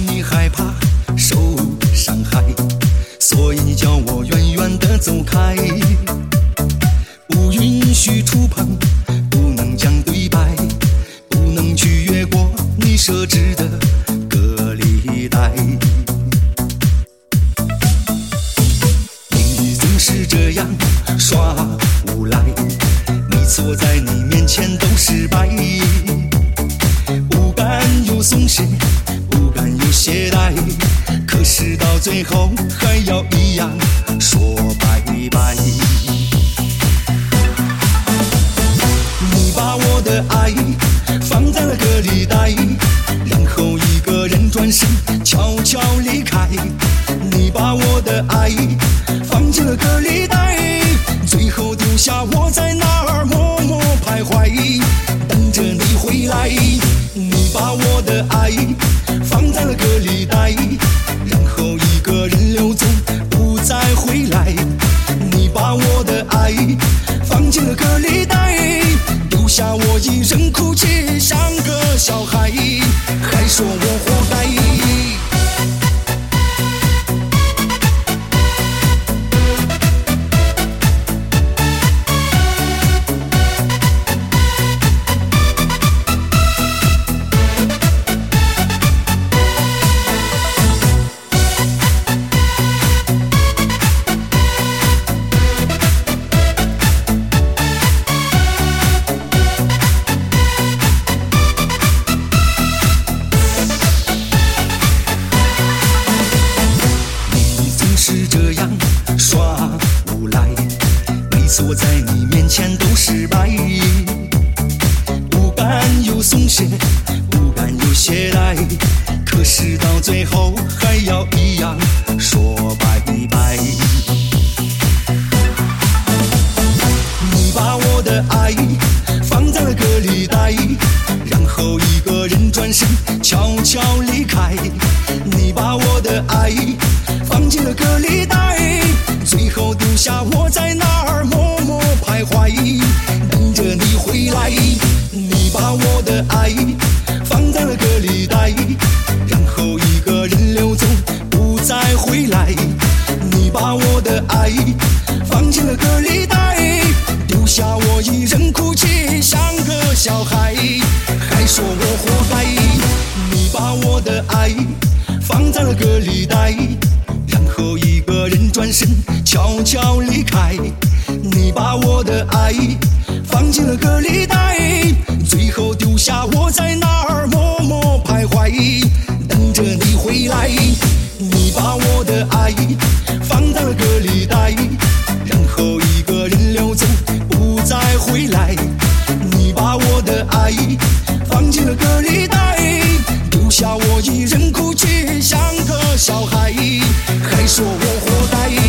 你害怕受伤害，所以你叫我远远的走开，不允许触碰，不能讲对白，不能去越过你设置的隔离带。你总是这样耍无赖，每次我在你面前都失败，不敢有松懈。懈怠，可是到最后还要一样说拜拜。你把我的爱放在了隔离带，进了隔离带，丢下我一人哭泣，像个小孩，还说我活该。懈怠，可是到最后还要一样说拜拜。你把我的爱放在了隔离带，然后一个人转身悄悄离开。你把我的爱放进了隔离带，最后丢下我在那儿默默徘徊，等着你回来。你把我的爱来。你把我的爱放进了隔离带，丢下我一人哭泣，像个小孩，还说我活该。你把我的爱放在了隔离带，然后一个人转身悄悄离开。你把我的爱放进了隔离带，最后丢下我在那儿人哭泣，像个小孩，还说我活该。